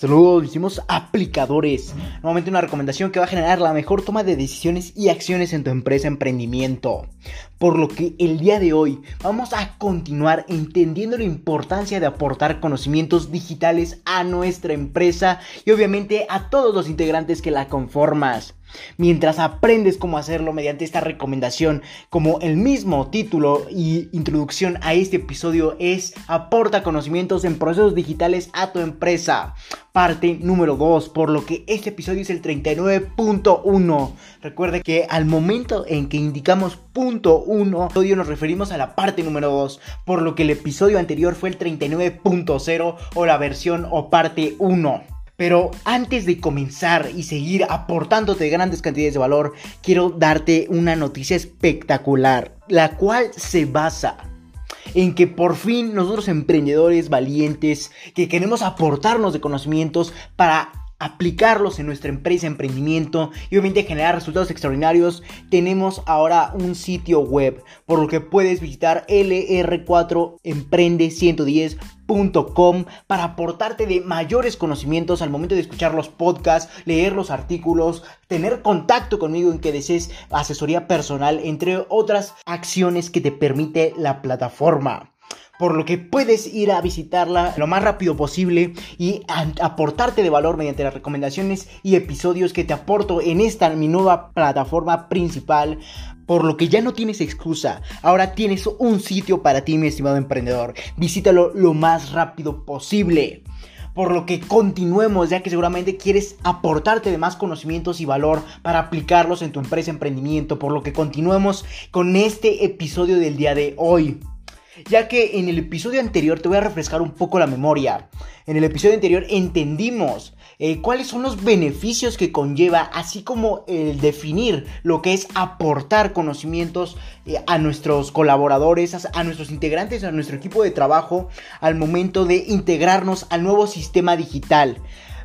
Saludos, hicimos aplicadores. Nuevamente una recomendación que va a generar la mejor toma de decisiones y acciones en tu empresa emprendimiento. Por lo que el día de hoy vamos a continuar entendiendo la importancia de aportar conocimientos digitales a nuestra empresa y obviamente a todos los integrantes que la conformas. Mientras aprendes cómo hacerlo mediante esta recomendación, como el mismo título y introducción a este episodio es aporta conocimientos en procesos digitales a tu empresa. Parte número 2, por lo que este episodio es el 39.1. Recuerde que al momento en que indicamos punto 1, nos referimos a la parte número 2, por lo que el episodio anterior fue el 39.0 o la versión o parte 1. Pero antes de comenzar y seguir aportándote grandes cantidades de valor, quiero darte una noticia espectacular, la cual se basa en que por fin nosotros emprendedores valientes que queremos aportarnos de conocimientos para aplicarlos en nuestra empresa, emprendimiento y obviamente generar resultados extraordinarios, tenemos ahora un sitio web, por lo que puedes visitar lr4emprende110.com para aportarte de mayores conocimientos al momento de escuchar los podcasts, leer los artículos, tener contacto conmigo en que desees asesoría personal, entre otras acciones que te permite la plataforma por lo que puedes ir a visitarla lo más rápido posible y aportarte de valor mediante las recomendaciones y episodios que te aporto en esta mi nueva plataforma principal. Por lo que ya no tienes excusa, ahora tienes un sitio para ti, mi estimado emprendedor. Visítalo lo más rápido posible por lo que continuemos ya que seguramente quieres aportarte de más conocimientos y valor para aplicarlos en tu empresa emprendimiento, por lo que continuemos con este episodio del día de hoy ya que en el episodio anterior te voy a refrescar un poco la memoria. En el episodio anterior entendimos eh, cuáles son los beneficios que conlleva, así como el definir lo que es aportar conocimientos eh, a nuestros colaboradores, a, nuestros integrantes, a nuestro equipo de trabajo al momento de integrarnos al nuevo sistema digital.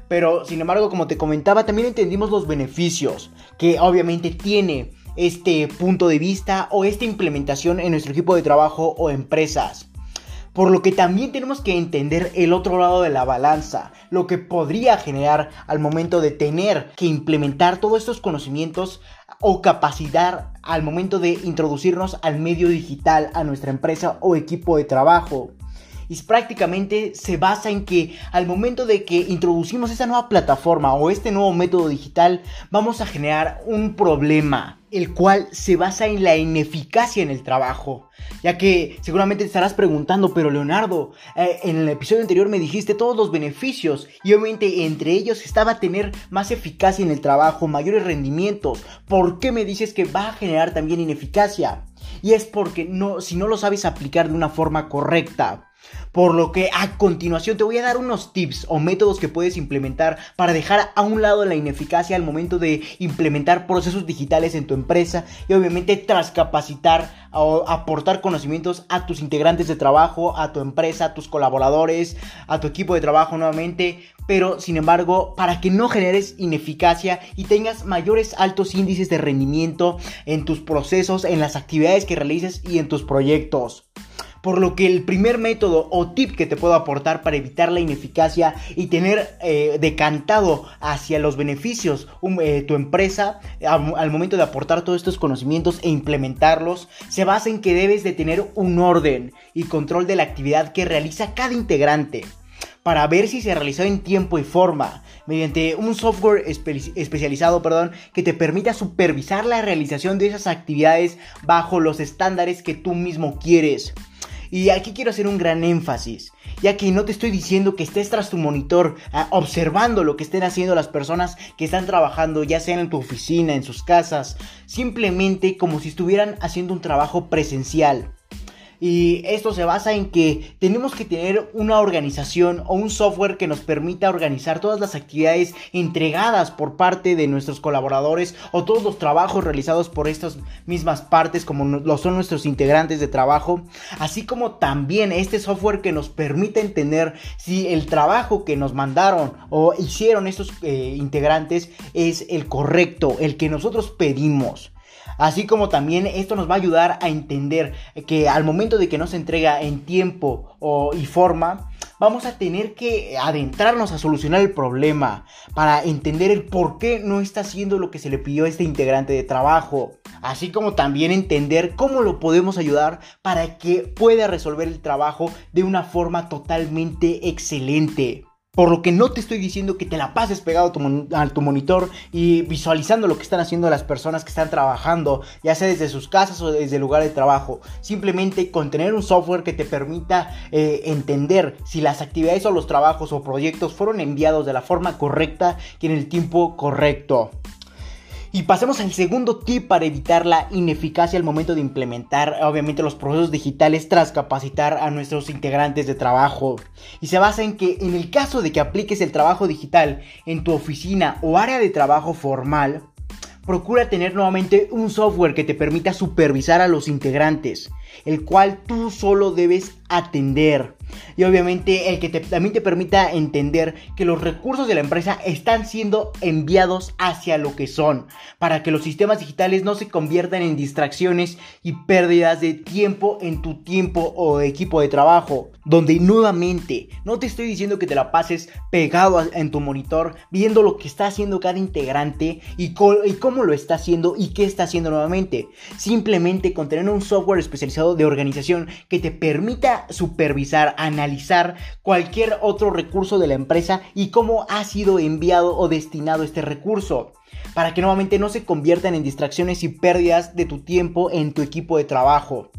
Pero, sin embargo, como te comentaba, también entendimos los beneficios que obviamente tiene este punto de vista o esta implementación en nuestro equipo de trabajo o empresas. Por lo que también tenemos que entender el otro lado de la balanza, lo que podría generar al momento de tener que implementar todos estos conocimientos o capacidad al momento de introducirnos al medio digital, a nuestra empresa o equipo de trabajo y prácticamente se basa en que al momento de que introducimos esta nueva plataforma o este nuevo método digital vamos a generar un problema el cual se basa en la ineficacia en el trabajo. Ya que seguramente te estarás preguntando, pero Leonardo, eh, en el episodio anterior me dijiste todos los beneficios y obviamente entre ellos estaba tener más eficacia en el trabajo, mayores rendimientos. ¿Por qué me dices que va a generar también ineficacia? Y es porque no, si no lo sabes aplicar de una forma correcta. Por lo que a continuación te voy a dar unos tips o métodos que puedes implementar para dejar a un lado la ineficacia al momento de implementar procesos digitales en tu empresa y obviamente tras capacitar o aportar conocimientos a tus integrantes de trabajo, a tu empresa, a tus colaboradores, a tu equipo de trabajo nuevamente, pero sin embargo para que no generes ineficacia y tengas mayores altos índices de rendimiento en tus procesos, en las actividades que realices y en tus proyectos. Por lo que el primer método o tip que te puedo aportar para evitar la ineficacia y tener eh, decantado hacia los beneficios um, eh, tu empresa al momento de aportar todos estos conocimientos e implementarlos se basa en que debes de tener un orden y control de la actividad que realiza cada integrante para ver si se realizó en tiempo y forma, mediante un software especializado perdón, que te permita supervisar la realización de esas actividades bajo los estándares que tú mismo quieres. Y aquí quiero hacer un gran énfasis, ya que no te estoy diciendo que estés tras tu monitor ah, observando lo que estén haciendo las personas que están trabajando, ya sea en tu oficina, en sus casas, simplemente como si estuvieran haciendo un trabajo presencial. Y esto se basa en que tenemos que tener una organización o un software que nos permita organizar todas las actividades entregadas por parte de nuestros colaboradores o todos los trabajos realizados por estas mismas partes como lo son nuestros integrantes de trabajo, así como también este software que nos permite entender si el trabajo que nos mandaron o hicieron estos eh, integrantes es el correcto, el que nosotros pedimos. Así como también esto nos va a ayudar a entender que al momento de que no se entrega en tiempo o, y forma, vamos a tener que adentrarnos a solucionar el problema para entender el por qué no está haciendo lo que se le pidió a este integrante de trabajo, así como también entender cómo lo podemos ayudar para que pueda resolver el trabajo de una forma totalmente excelente. Por lo que no te estoy diciendo que te la pases pegado a tu, monitor y visualizando lo que están haciendo las personas que están trabajando, ya sea desde sus casas o desde el lugar de trabajo. Simplemente con tener un software que te permita eh, entender si las actividades o los trabajos o proyectos fueron enviados de la forma correcta y en el tiempo correcto. Y pasemos al segundo tip para evitar la ineficacia al momento de implementar obviamente los procesos digitales tras capacitar a nuestros integrantes de trabajo. Y se basa en que en el caso de que apliques el trabajo digital en tu oficina o área de trabajo formal, procura tener nuevamente un software que te permita supervisar a los integrantes, el cual tú solo debes atender. Y obviamente el que también te permita entender que los recursos de la empresa están siendo enviados hacia lo que son, para que los sistemas digitales no se conviertan en distracciones y pérdidas de tiempo en tu tiempo o equipo de trabajo. Donde nuevamente, no te estoy diciendo que te la pases pegado en tu monitor viendo lo que está haciendo cada integrante y, y cómo lo está haciendo y qué está haciendo nuevamente. Simplemente con tener un software especializado de organización que te permita supervisar, analizar cualquier otro recurso de la empresa y cómo ha sido enviado o destinado este recurso para que nuevamente no se conviertan en distracciones y pérdidas de tu tiempo en tu equipo de trabajo.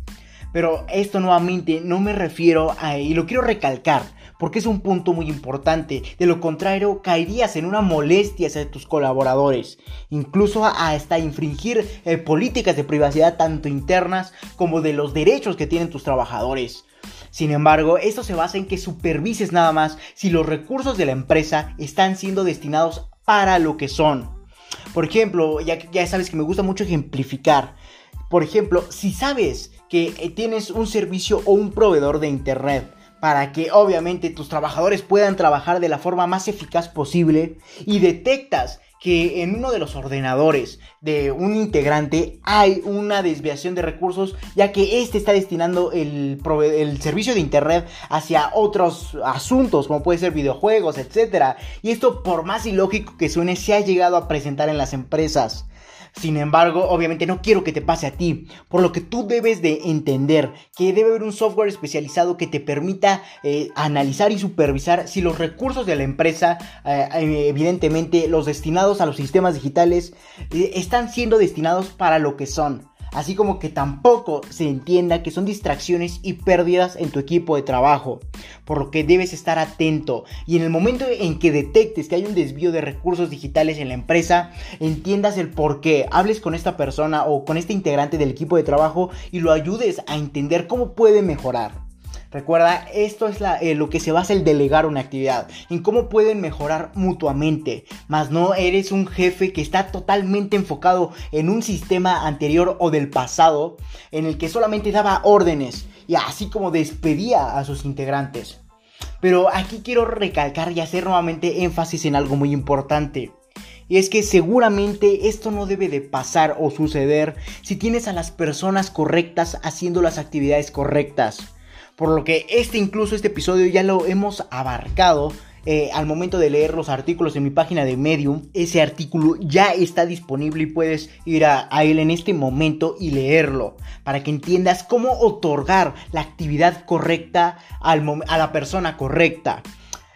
Pero esto nuevamente no me refiero a, y lo quiero recalcar, porque es un punto muy importante. De lo contrario, caerías en una molestia hacia tus colaboradores, incluso hasta infringir eh, políticas de privacidad tanto internas como de los derechos que tienen tus trabajadores. Sin embargo, esto se basa en que supervises nada más si los recursos de la empresa están siendo destinados para lo que son. Por ejemplo, ya, ya sabes que me gusta mucho ejemplificar. Por ejemplo, si sabes que eh, tienes un servicio o un proveedor de internet para que obviamente tus trabajadores puedan trabajar de la forma más eficaz posible y detectas que en uno de los ordenadores de un integrante hay una desviación de recursos ya que este está destinando el, servicio de internet hacia otros asuntos como puede ser videojuegos, etc. Y esto por más ilógico que suene se ha llegado a presentar en las empresas. Sin embargo, obviamente no quiero que te pase a ti, por lo que tú debes de entender que debe haber un software especializado que te permita eh, analizar y supervisar si los recursos de la empresa, eh, eh, evidentemente los destinados a los sistemas digitales, están siendo destinados para lo que son así como que tampoco se entienda que son distracciones y pérdidas en tu equipo de trabajo, por lo que debes estar atento y en el momento en que detectes que hay un desvío de recursos digitales en la empresa, entiendas el por qué, hables con esta persona o con este integrante del equipo de trabajo y lo ayudes a entender cómo puede mejorar. Recuerda, esto es eh, lo que se basa el delegar una actividad, en cómo pueden mejorar mutuamente, más no eres un jefe que está totalmente enfocado en un sistema anterior o del pasado, en el que solamente daba órdenes y así como despedía a sus integrantes. Pero aquí quiero recalcar y hacer nuevamente énfasis en algo muy importante. Y es que seguramente esto no debe de pasar o suceder si tienes a las personas correctas haciendo las actividades correctas. Por lo que este incluso este episodio ya lo hemos abarcado eh, al momento de leer los artículos en mi página de Medium, ese artículo ya está disponible y puedes ir a, él en este momento y leerlo para que entiendas cómo otorgar la actividad correcta a la persona correcta.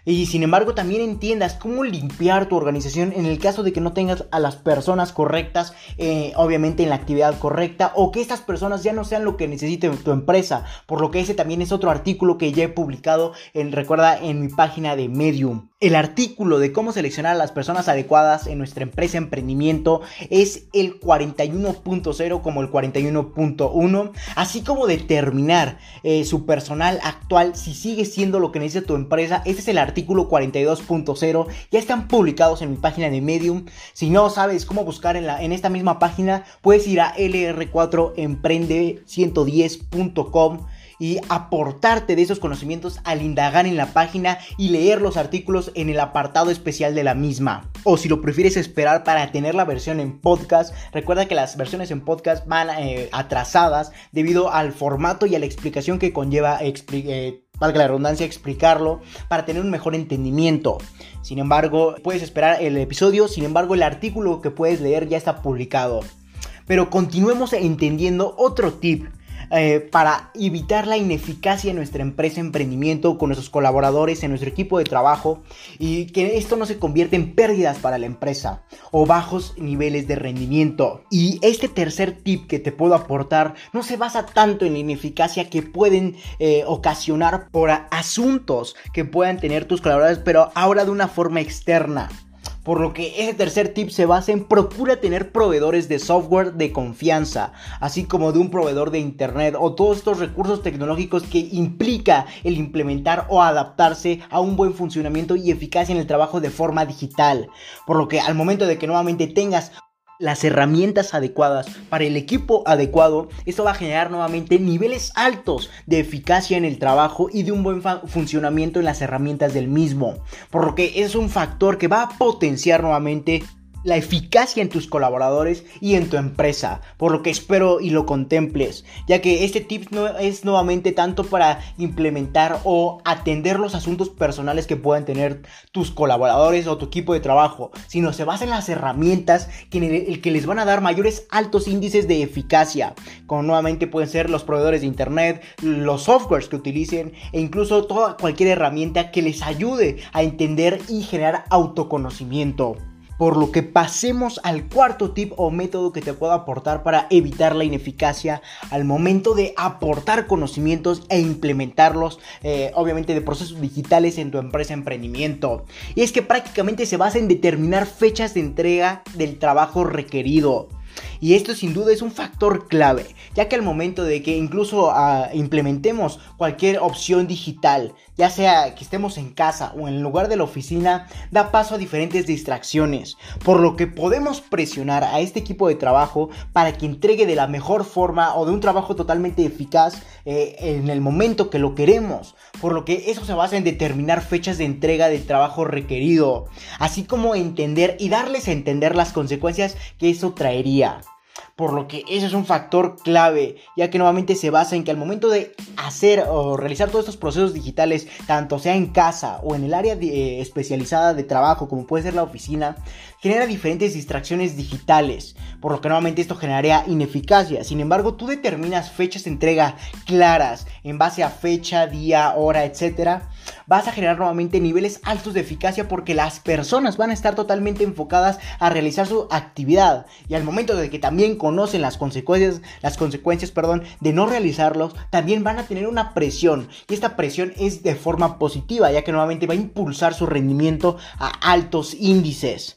Y sin embargo también entiendas cómo limpiar tu organización en el caso de que no tengas a las personas correctas, eh, obviamente en la actividad correcta, o que estas personas ya no sean lo que necesite tu empresa. Por lo que ese también es otro artículo que ya he publicado, en, recuerda, en mi página de Medium. El artículo de cómo seleccionar a las personas adecuadas en nuestra empresa emprendimiento es el 41.0 como el 41.1, así como determinar eh, su personal actual si sigue siendo lo que necesita tu empresa. Este es el artículo 42.0, ya están publicados en mi página de Medium. Si no sabes cómo buscar en, en esta misma página, puedes ir a lr4emprende110.com y aportarte de esos conocimientos al indagar en la página y leer los artículos en el apartado especial de la misma. O si lo prefieres esperar para tener la versión en podcast, recuerda que las versiones en podcast van eh, atrasadas debido al formato y a la explicación que conlleva eh, valga la redundancia, explicarlo para tener un mejor entendimiento. Sin embargo, puedes esperar el episodio, sin embargo, el artículo que puedes leer ya está publicado. Pero continuemos entendiendo otro tip eh, para evitar la ineficacia en nuestra empresa, emprendimiento, con nuestros colaboradores, en nuestro equipo de trabajo y que esto no se convierta en pérdidas para la empresa o bajos niveles de rendimiento. Y este tercer tip que te puedo aportar no se basa tanto en la ineficacia que pueden eh, ocasionar por asuntos que puedan tener tus colaboradores, pero ahora de una forma externa. Por lo que ese tercer tip se basa en procura tener proveedores de software de confianza, así como de un proveedor de internet o todos estos recursos tecnológicos que implica el implementar o adaptarse a un buen funcionamiento y eficacia en el trabajo de forma digital. Por lo que al momento de que nuevamente tengas las herramientas adecuadas para el equipo adecuado, esto va a generar nuevamente niveles altos de eficacia en el trabajo y de un buen funcionamiento en las herramientas del mismo. Por lo que es un factor que va a potenciar nuevamente la eficacia en tus colaboradores y en tu empresa, por lo que espero y lo contemples, ya que este tip no es nuevamente tanto para implementar o atender los asuntos personales que puedan tener tus colaboradores o tu equipo de trabajo, sino se basa en las herramientas que, el que les van a dar mayores altos índices de eficacia, como nuevamente pueden ser los proveedores de internet, los softwares que utilicen e incluso toda cualquier herramienta que les ayude a entender y generar autoconocimiento por lo que pasemos al cuarto tip o método que te puedo aportar para evitar la ineficacia al momento de aportar conocimientos e implementarlos, eh, obviamente de procesos digitales en tu empresa emprendimiento. Y es que prácticamente se basa en determinar fechas de entrega del trabajo requerido. Y esto sin duda es un factor clave, ya que al momento de que incluso ah, implementemos cualquier opción digital, ya sea que estemos en casa o en el lugar de la oficina, da paso a diferentes distracciones, por lo que podemos presionar a este equipo de trabajo para que entregue de la mejor forma o de un trabajo totalmente eficaz eh, en el momento que lo queremos, por lo que eso se basa en determinar fechas de entrega del trabajo requerido, así como entender y darles a entender las consecuencias que eso traería por lo que ese es un factor clave, ya que nuevamente se basa en que al momento de hacer o realizar todos estos procesos digitales, tanto sea en casa o en el área eh, especializada de trabajo, como puede ser la oficina, genera diferentes distracciones digitales, por lo que nuevamente esto generaría ineficacia. Sin embargo, tú determinas fechas de entrega claras en base a fecha, día, hora, etcétera, vas a generar nuevamente niveles altos de eficacia porque las personas van a estar totalmente enfocadas a realizar su actividad y al momento de que también conocen las consecuencias, las consecuencias, perdón, de no realizarlos, también van a tener una presión y esta presión es de forma positiva ya que nuevamente va a impulsar su rendimiento a altos índices.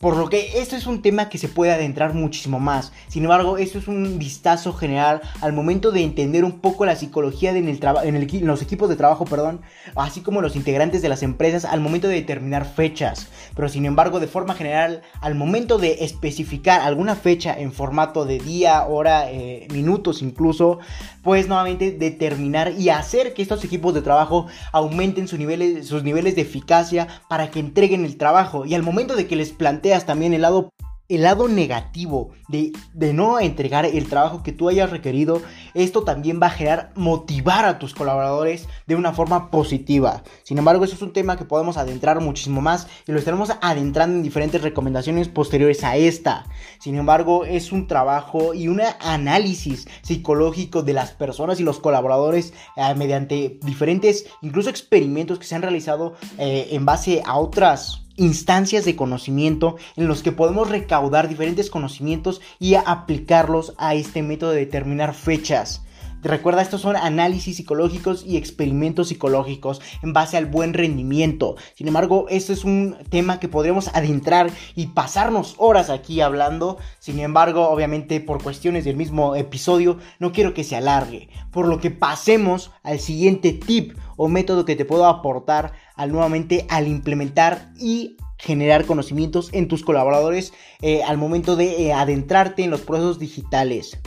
Por lo que esto es un tema que se puede adentrar muchísimo más. Sin embargo, esto es un vistazo general al momento de entender un poco la psicología de en, el en, los equipos de trabajo, perdón, así como los integrantes de las empresas al momento de determinar fechas. Pero sin embargo, de forma general, al momento de especificar alguna fecha en formato de día, hora, eh, minutos incluso, pues nuevamente determinar y hacer que estos equipos de trabajo aumenten sus niveles, de eficacia para que entreguen el trabajo. Y al momento de que les también el lado el lado negativo de, no entregar el trabajo que tú hayas requerido, esto también va a generar motivar a tus colaboradores de una forma positiva. Sin embargo, eso es un tema que podemos adentrar muchísimo más y lo estaremos adentrando en diferentes recomendaciones posteriores a esta. Sin embargo, es un trabajo y un análisis psicológico de las personas y los colaboradores eh, mediante diferentes, incluso experimentos que se han realizado eh, en base a otras instancias de conocimiento en los que podemos recaudar diferentes conocimientos y aplicarlos a este método de determinar fechas. Recuerda, estos son análisis psicológicos y experimentos psicológicos en base al buen rendimiento. Sin embargo, este es un tema que podríamos adentrar y pasarnos horas aquí hablando. Sin embargo, obviamente por cuestiones del mismo episodio, no quiero que se alargue. Por lo que pasemos al siguiente tip o método que te puedo aportar al nuevamente al implementar y generar conocimientos en tus colaboradores eh, al momento de eh, adentrarte en los procesos digitales.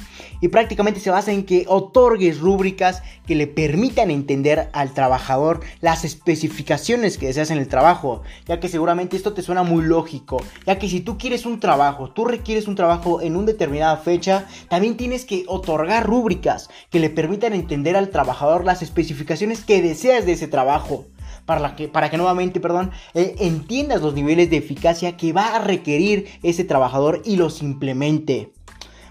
Y prácticamente se basa en que otorgues rúbricas que le permitan entender al trabajador las especificaciones que deseas en el trabajo, ya que seguramente esto te suena muy lógico, ya que si tú quieres un trabajo, tú requieres un trabajo en una determinada fecha, también tienes que otorgar rúbricas que le permitan entender al trabajador las especificaciones que deseas de ese trabajo para, que, para que nuevamente, perdón, eh, entiendas los niveles de eficacia que va a requerir ese trabajador y los implemente.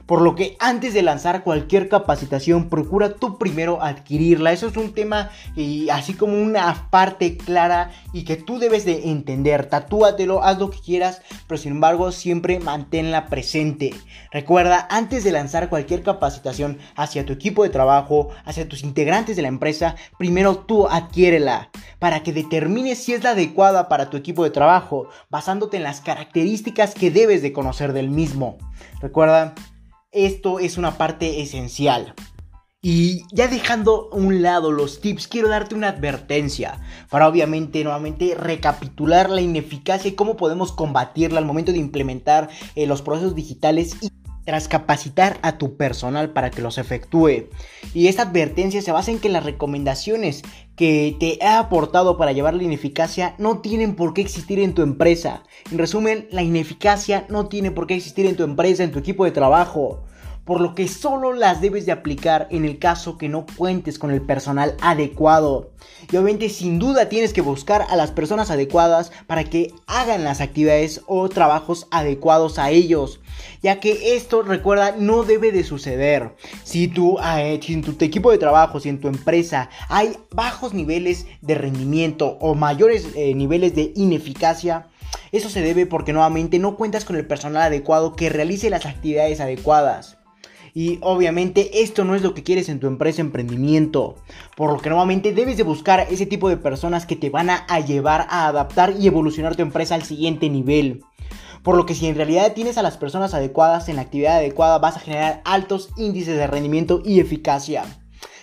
Por lo que antes de lanzar cualquier capacitación, procura tú primero adquirirla. Eso es un tema y así como una parte clara y que tú debes de entender. Tatúatelo, haz lo que quieras, pero sin embargo siempre manténla presente. Recuerda, antes de lanzar cualquier capacitación hacia tu equipo de trabajo, hacia tus integrantes de la empresa, primero tú adquiérela para que determines si es la adecuada para tu equipo de trabajo, basándote en las características que debes de conocer del mismo. Recuerda, esto es una parte esencial. Y ya dejando a un lado los tips, quiero darte una advertencia para obviamente nuevamente recapitular la ineficacia y cómo podemos combatirla al momento de implementar eh, los procesos digitales y tras capacitar a tu personal para que los efectúe. Y esta advertencia se basa en que las recomendaciones que te he aportado para llevar la ineficacia no tienen por qué existir en tu empresa. En resumen, la ineficacia no tiene por qué existir en tu empresa, en tu equipo de trabajo por lo que solo las debes de aplicar en el caso que no cuentes con el personal adecuado. Y obviamente sin duda tienes que buscar a las personas adecuadas para que hagan las actividades o trabajos adecuados a ellos. Ya que esto, recuerda, no debe de suceder. Si, tú, eh, en tu equipo de trabajo, si en tu empresa hay bajos niveles de rendimiento o mayores eh, niveles de ineficacia, eso se debe porque nuevamente no cuentas con el personal adecuado que realice las actividades adecuadas. Y obviamente esto no es lo que quieres en tu empresa emprendimiento. Por lo que nuevamente debes de buscar ese tipo de personas que te van a, llevar a adaptar y evolucionar tu empresa al siguiente nivel. Por lo que si en realidad tienes a las personas adecuadas en la actividad adecuada vas a generar altos índices de rendimiento y eficacia.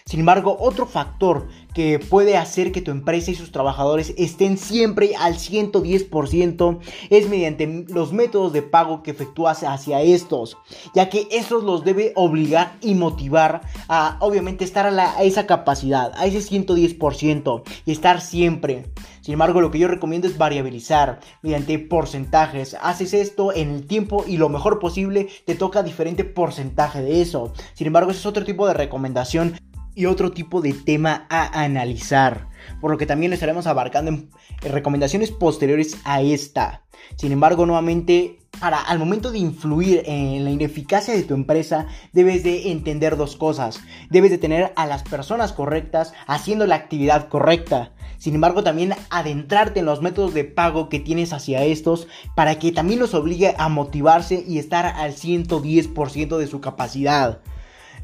Sin embargo, otro factor que puede hacer que tu empresa y sus trabajadores estén siempre al 110% es mediante los métodos de pago que efectúas hacia estos, ya que estos los debe obligar y motivar a obviamente estar a, esa capacidad, a ese 110% y estar siempre. Sin embargo, lo que yo recomiendo es variabilizar mediante porcentajes. Haces esto en el tiempo y lo mejor posible te toca diferente porcentaje de eso. Sin embargo, ese es otro tipo de recomendación y otro tipo de tema a analizar, por lo que también estaremos abarcando en, recomendaciones posteriores a esta. Sin embargo, nuevamente, para al momento de influir en la ineficacia de tu empresa, debes de entender dos cosas. Debes de tener a las personas correctas haciendo la actividad correcta. Sin embargo, también adentrarte en los métodos de pago que tienes hacia estos para que también los obligue a motivarse y estar al 110% de su capacidad.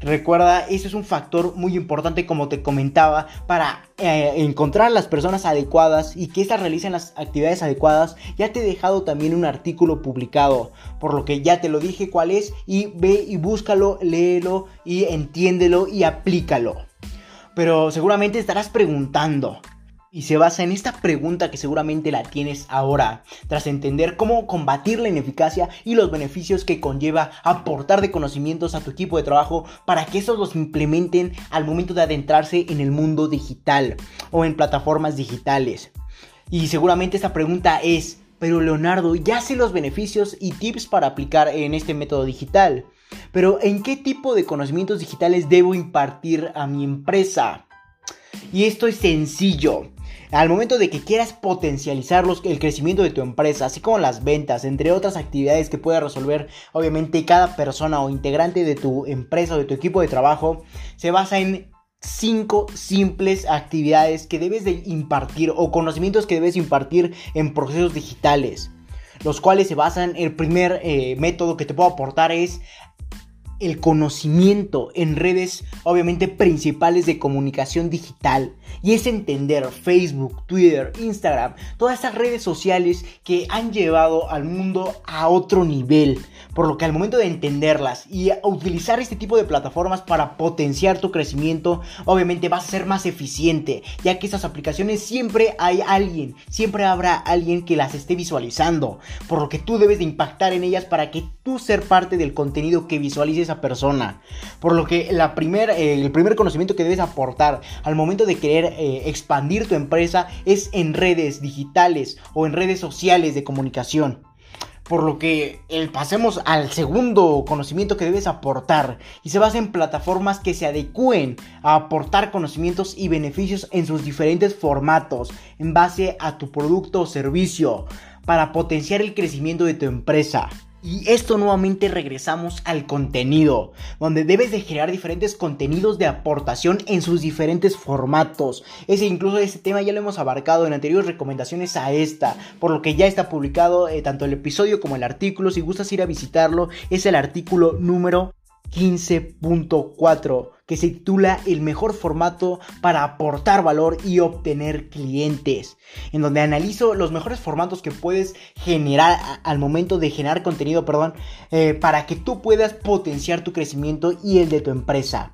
Recuerda, ese es un factor muy importante como te comentaba para eh, encontrar las personas adecuadas y que éstas realicen las actividades adecuadas. Ya te he dejado también un artículo publicado, por lo que ya te lo dije cuál es y ve y búscalo, léelo y entiéndelo y aplícalo. Pero seguramente estarás preguntando, y se basa en esta pregunta que seguramente la tienes ahora, tras entender cómo combatir la ineficacia y los beneficios que conlleva aportar de conocimientos a tu equipo de trabajo para que esos los implementen al momento de adentrarse en el mundo digital o en plataformas digitales. Y seguramente esta pregunta es, pero Leonardo, ya sé los beneficios y tips para aplicar en este método digital. Pero ¿en qué tipo de conocimientos digitales debo impartir a mi empresa? Y esto es sencillo. Al momento de que quieras potencializar el crecimiento de tu empresa, así como las ventas, entre otras actividades que pueda resolver obviamente cada persona o integrante de tu empresa o de tu equipo de trabajo, se basa en cinco simples actividades que debes de impartir o conocimientos que debes impartir en procesos digitales los cuales se basan, el primer eh, método que te puedo aportar es el conocimiento en redes obviamente principales de comunicación digital y es entender Facebook, Twitter, Instagram, todas esas redes sociales que han llevado al mundo a otro nivel. Por lo que al momento de entenderlas y utilizar este tipo de plataformas para potenciar tu crecimiento, obviamente vas a ser más eficiente, ya que esas aplicaciones siempre hay alguien, siempre habrá alguien que las esté visualizando. Por lo que tú debes de impactar en ellas para que tú ser parte del contenido que visualice esa persona. Por lo que la eh, el primer conocimiento que debes aportar al momento de querer eh, expandir tu empresa es en redes digitales o en redes sociales de comunicación. Por lo que el, pasemos al segundo conocimiento que debes aportar y se basa en plataformas que se adecúen a aportar conocimientos y beneficios en sus diferentes formatos en base a tu producto o servicio para potenciar el crecimiento de tu empresa. Y esto nuevamente regresamos al contenido, donde debes de generar diferentes contenidos de aportación en sus diferentes formatos. Ese incluso ese tema ya lo hemos abarcado en anteriores recomendaciones a esta, por lo que ya está publicado eh, tanto el episodio como el artículo. Si gustas ir a visitarlo, es el artículo número 15.4 que se titula El mejor formato para aportar valor y obtener clientes, en donde analizo los mejores formatos que puedes generar al momento de generar contenido, perdón, eh, para que tú puedas potenciar tu crecimiento y el de tu empresa.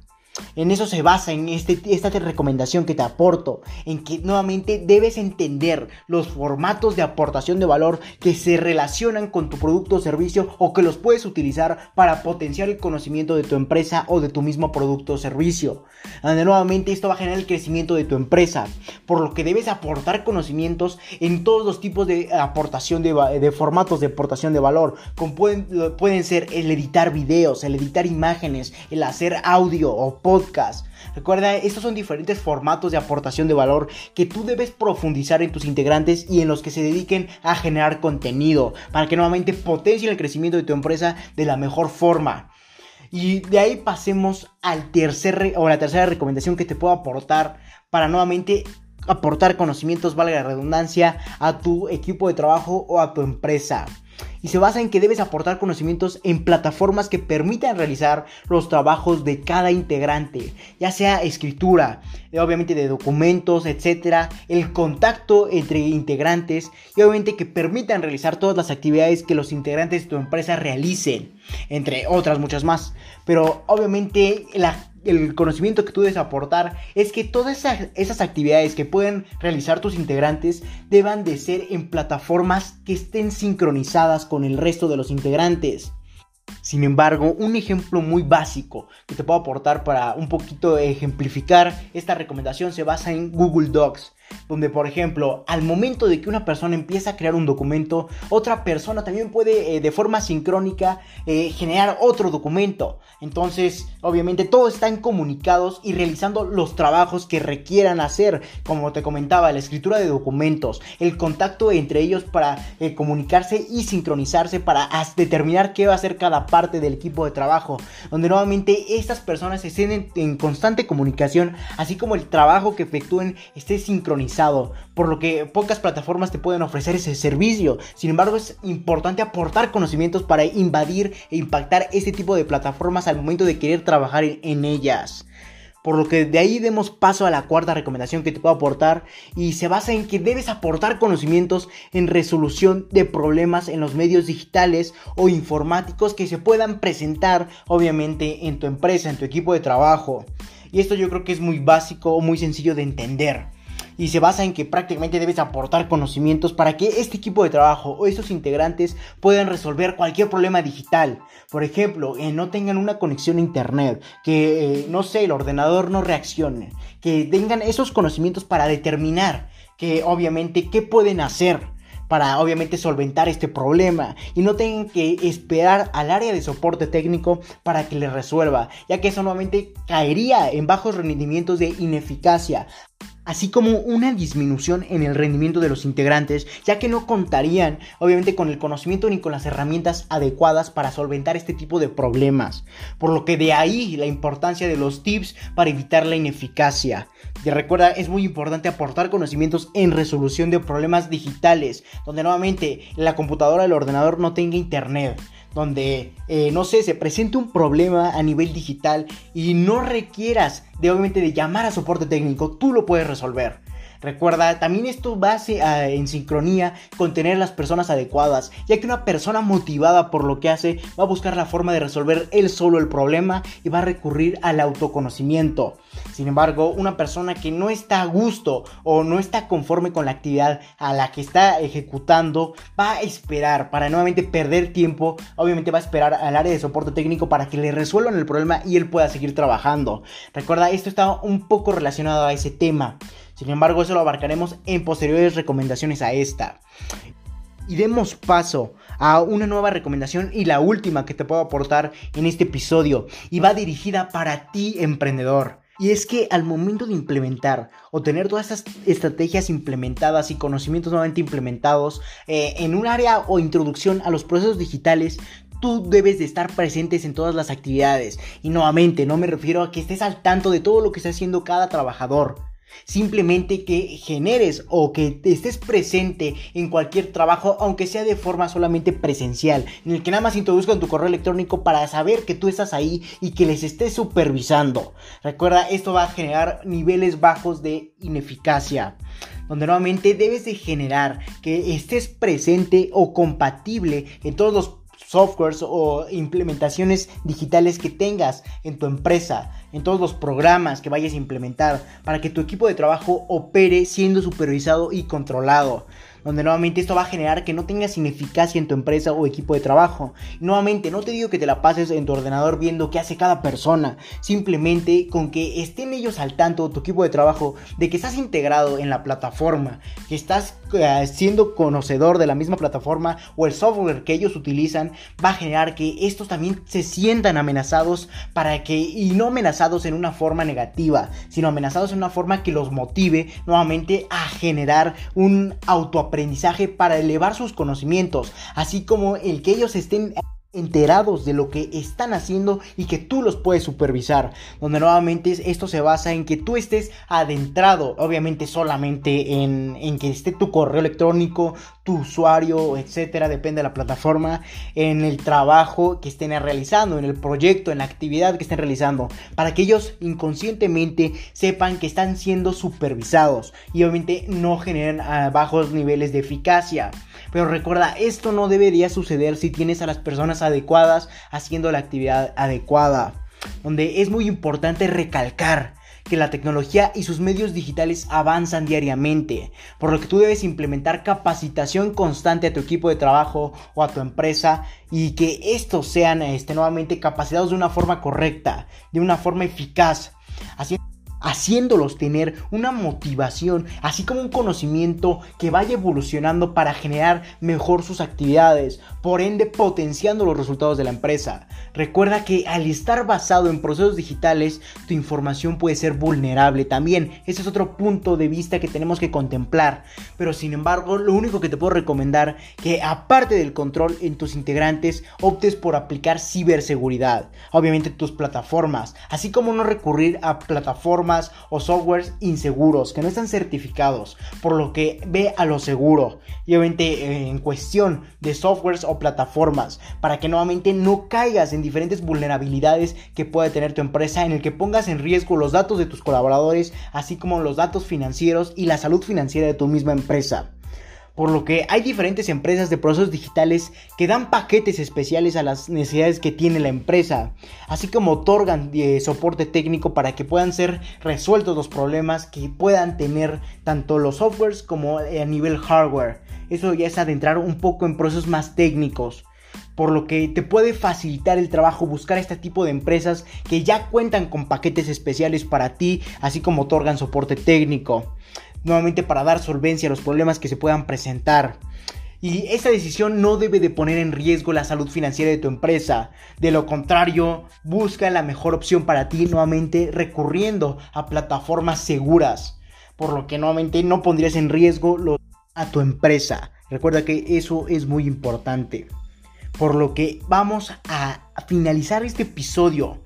En eso se basa en este, esta recomendación que te aporto, en que nuevamente debes entender los formatos de aportación de valor que se relacionan con tu producto o servicio o que los puedes utilizar para potenciar el conocimiento de tu empresa o de tu mismo producto o servicio. Nuevamente esto va a generar el crecimiento de tu empresa, por lo que debes aportar conocimientos en todos los tipos de aportación de, de formatos de aportación de valor, como pueden, pueden ser el editar videos, el editar imágenes, el hacer audio o podcast. Recuerda, estos son diferentes formatos de aportación de valor que tú debes profundizar en tus integrantes y en los que se dediquen a generar contenido para que nuevamente potencien el crecimiento de tu empresa de la mejor forma. Y de ahí pasemos al tercer o la tercera recomendación que te puedo aportar para nuevamente aportar conocimientos, valga la redundancia, a tu equipo de trabajo o a tu empresa y se basa en que debes aportar conocimientos en plataformas que permitan realizar los trabajos de cada integrante, ya sea escritura, eh, obviamente de documentos, etcétera, el contacto entre integrantes y obviamente que permitan realizar todas las actividades que los integrantes de tu empresa realicen, entre otras muchas más. Pero obviamente la el conocimiento que tú debes aportar es que todas esas, actividades que pueden realizar tus integrantes deban de ser en plataformas que estén sincronizadas con el resto de los integrantes. Sin embargo, un ejemplo muy básico que te puedo aportar para un poquito ejemplificar esta recomendación se basa en Google Docs donde por ejemplo al momento de que una persona empieza a crear un documento, otra persona también puede eh, de forma sincrónica eh, generar otro documento. Entonces, obviamente todos están comunicados y realizando los trabajos que requieran hacer, como te comentaba, la escritura de documentos, el contacto entre ellos para eh, comunicarse y sincronizarse para determinar qué va a hacer cada parte del equipo de trabajo, donde nuevamente estas personas estén en constante comunicación, así como el trabajo que efectúen esté sincronizado por lo que pocas plataformas te pueden ofrecer ese servicio. Sin embargo, es importante aportar conocimientos para invadir e impactar este tipo de plataformas al momento de querer trabajar en, ellas. Por lo que de ahí demos paso a la cuarta recomendación que te puedo aportar y se basa en que debes aportar conocimientos en resolución de problemas en los medios digitales o informáticos que se puedan presentar obviamente en tu empresa, en tu equipo de trabajo. Y esto yo creo que es muy básico o muy sencillo de entender y se basa en que prácticamente debes aportar conocimientos para que este equipo de trabajo o estos integrantes puedan resolver cualquier problema digital. Por ejemplo, que no tengan una conexión a internet, que eh, no sé, el ordenador no reaccione, que tengan esos conocimientos para determinar que obviamente qué pueden hacer para obviamente solventar este problema y no tengan que esperar al área de soporte técnico para que les resuelva, ya que eso nuevamente caería en bajos rendimientos de ineficacia así como una disminución en el rendimiento de los integrantes, ya que no contarían obviamente con el conocimiento ni con las herramientas adecuadas para solventar este tipo de problemas. Por lo que de ahí la importancia de los tips para evitar la ineficacia. Y recuerda, es muy importante aportar conocimientos en resolución de problemas digitales, donde nuevamente la computadora el ordenador no tenga internet donde, eh, no sé, se presente un problema a nivel digital y no requieras de obviamente de llamar a soporte técnico, tú lo puedes resolver. Recuerda, también esto va en sincronía con tener las personas adecuadas, ya que una persona motivada por lo que hace va a buscar la forma de resolver él solo el problema y va a recurrir al autoconocimiento. Sin embargo, una persona que no está a gusto o no está conforme con la actividad a la que está ejecutando va a esperar para nuevamente perder tiempo. Obviamente va a esperar al área de soporte técnico para que le resuelvan el problema y él pueda seguir trabajando. Recuerda, esto está un poco relacionado a ese tema. Sin embargo, eso lo abarcaremos en posteriores recomendaciones a esta. Y demos paso a una nueva recomendación y la última que te puedo aportar en este episodio y va dirigida para ti emprendedor. Y es que al momento de implementar o tener todas estas estrategias implementadas y conocimientos nuevamente implementados eh, en un área o introducción a los procesos digitales, tú debes de estar presentes en todas las actividades. Y nuevamente, no me refiero a que estés al tanto de todo lo que está haciendo cada trabajador. Simplemente que generes o que estés presente en cualquier trabajo, aunque sea de forma solamente presencial, en el que nada más introduzcan tu correo electrónico para saber que tú estás ahí y que les estés supervisando. Recuerda, esto va a generar niveles bajos de ineficacia donde nuevamente debes de generar que estés presente o compatible en todos los softwares o implementaciones digitales que tengas en tu empresa, en todos los programas que vayas a implementar, para que tu equipo de trabajo opere siendo supervisado y controlado donde nuevamente esto va a generar que no tengas ineficacia en tu empresa o equipo de trabajo. nuevamente, no te digo que te la pases en tu ordenador viendo qué hace cada persona, simplemente con que estén ellos al tanto, tu equipo de trabajo, de que estás integrado en la plataforma, que estás siendo conocedor de la misma plataforma o el software que ellos utilizan, va a generar que estos también se sientan amenazados para que, y no amenazados en una forma negativa, sino amenazados en una forma que los motive nuevamente a generar un auto aprendizaje para elevar sus conocimientos, así como el que ellos estén enterados de lo que están haciendo y que tú los puedes supervisar. Donde nuevamente esto se basa en que tú estés adentrado, obviamente solamente en, que esté tu correo electrónico, tu usuario, etcétera, depende de la plataforma, en el trabajo que estén realizando, en el proyecto, en la actividad que estén realizando, para que ellos inconscientemente sepan que están siendo supervisados y obviamente no generen ah, bajos niveles de eficacia. Pero recuerda, esto no debería suceder si tienes a las personas adecuadas haciendo la actividad adecuada. Donde es muy importante recalcar que la tecnología y sus medios digitales avanzan diariamente, por lo que tú debes implementar capacitación constante a tu equipo de trabajo o a tu empresa y que estos sean este, nuevamente capacitados de una forma correcta, de una forma eficaz, haciéndolos tener una motivación, así como un conocimiento que vaya evolucionando para generar mejor sus actividades, por ende potenciando los resultados de la empresa. Recuerda que al estar basado en procesos digitales, tu información puede ser vulnerable también. Ese es otro punto de vista que tenemos que contemplar. Pero sin embargo, lo único que te puedo recomendar que aparte del control en tus integrantes, optes por aplicar ciberseguridad. Obviamente tus plataformas, así como no recurrir a plataformas o softwares inseguros que no están certificados, por lo que ve a lo seguro y obviamente eh, en cuestión de softwares o plataformas para que nuevamente no caigas en diferentes vulnerabilidades que puede tener tu empresa en el que pongas en riesgo los datos de tus colaboradores así como los datos financieros y la salud financiera de tu misma empresa por lo que hay diferentes empresas de procesos digitales que dan paquetes especiales a las necesidades que tiene la empresa, así como otorgan eh, soporte técnico para que puedan ser resueltos los problemas que puedan tener tanto los softwares como eh, a nivel hardware. Eso ya es adentrar un poco en procesos más técnicos por lo que te puede facilitar el trabajo buscar este tipo de empresas que ya cuentan con paquetes especiales para ti, así como otorgan soporte técnico nuevamente para dar solvencia a los problemas que se puedan presentar. Y esta decisión no debe de poner en riesgo la salud financiera de tu empresa. De lo contrario, busca la mejor opción para ti nuevamente recurriendo a plataformas seguras. Por lo que nuevamente no pondrías en riesgo a tu empresa. Recuerda que eso es muy importante. Por lo que vamos a finalizar este episodio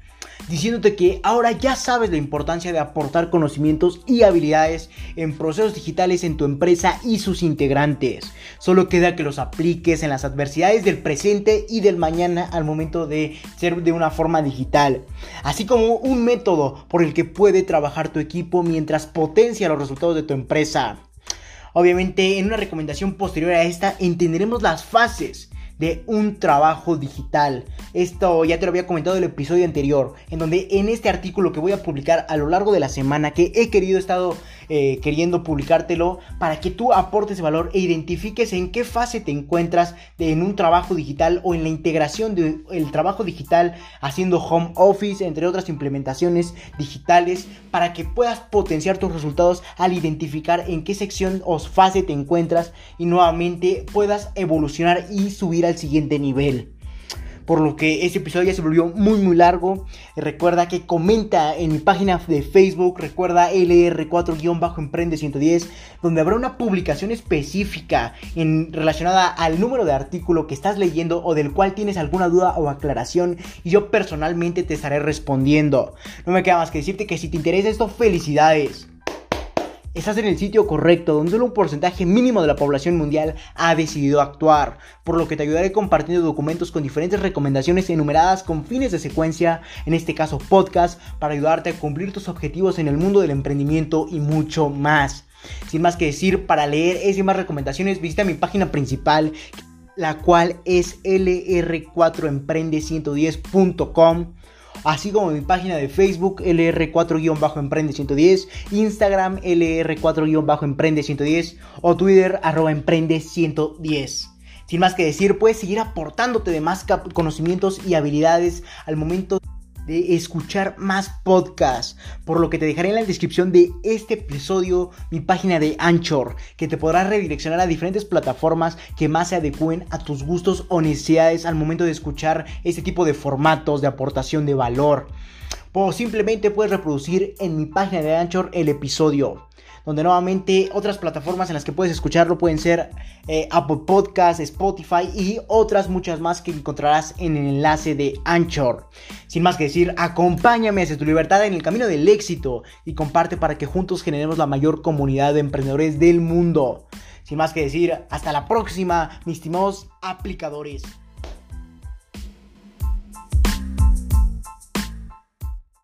diciéndote que ahora ya sabes la importancia de aportar conocimientos y habilidades en procesos digitales en tu empresa y sus integrantes. Solo queda que los apliques en las adversidades del presente y del mañana al momento de ser de una forma digital, así como un método por el que puede trabajar tu equipo mientras potencia los resultados de tu empresa. Obviamente, en una recomendación posterior a esta, entenderemos las fases de un trabajo digital. Esto ya te lo había comentado en el episodio anterior, en donde en este artículo que voy a publicar a lo largo de la semana, que he querido, estado eh, queriendo publicártelo, para que tú aportes valor e identifiques en qué fase te encuentras en un trabajo digital o en la integración del trabajo digital haciendo home office, entre otras implementaciones digitales, para que puedas potenciar tus resultados al identificar en qué sección o fase te encuentras y nuevamente puedas evolucionar y subir al siguiente nivel. Por lo que este episodio ya se volvió muy muy largo. Recuerda que comenta en mi página de Facebook, recuerda LR4-Emprende 110, donde habrá una publicación específica en, relacionada al número de artículo que estás leyendo o del cual tienes alguna duda o aclaración y yo personalmente te estaré respondiendo. No me queda más que decirte que si te interesa esto, felicidades estás en el sitio correcto, donde un porcentaje mínimo de la población mundial ha decidido actuar, por lo que te ayudaré compartiendo documentos con diferentes recomendaciones enumeradas con fines de secuencia, en este caso podcast, para ayudarte a cumplir tus objetivos en el mundo del emprendimiento y mucho más. Sin más que decir, para leer esas y más recomendaciones, visita mi página principal, la cual es lr4emprende110.com así como mi página de Facebook LR4-Emprende110, Instagram LR4-Emprende110 o Twitter arroba Emprende110. Sin más que decir, puedes seguir aportándote de más conocimientos y habilidades al momento de escuchar más podcasts, por lo que te dejaré en la descripción de este episodio mi página de Anchor, que te podrá redireccionar a diferentes plataformas que más se adecúen a tus gustos o necesidades al momento de escuchar este tipo de formatos de aportación de valor. O simplemente puedes reproducir en mi página de Anchor el episodio donde nuevamente otras plataformas en las que puedes escucharlo pueden ser eh, Apple Podcasts, Spotify y otras muchas más que encontrarás en el enlace de Anchor. Sin más que decir, acompáñame hacia tu libertad en el camino del éxito y comparte para que juntos generemos la mayor comunidad de emprendedores del mundo. Sin más que decir, hasta la próxima, mis estimados aplicadores.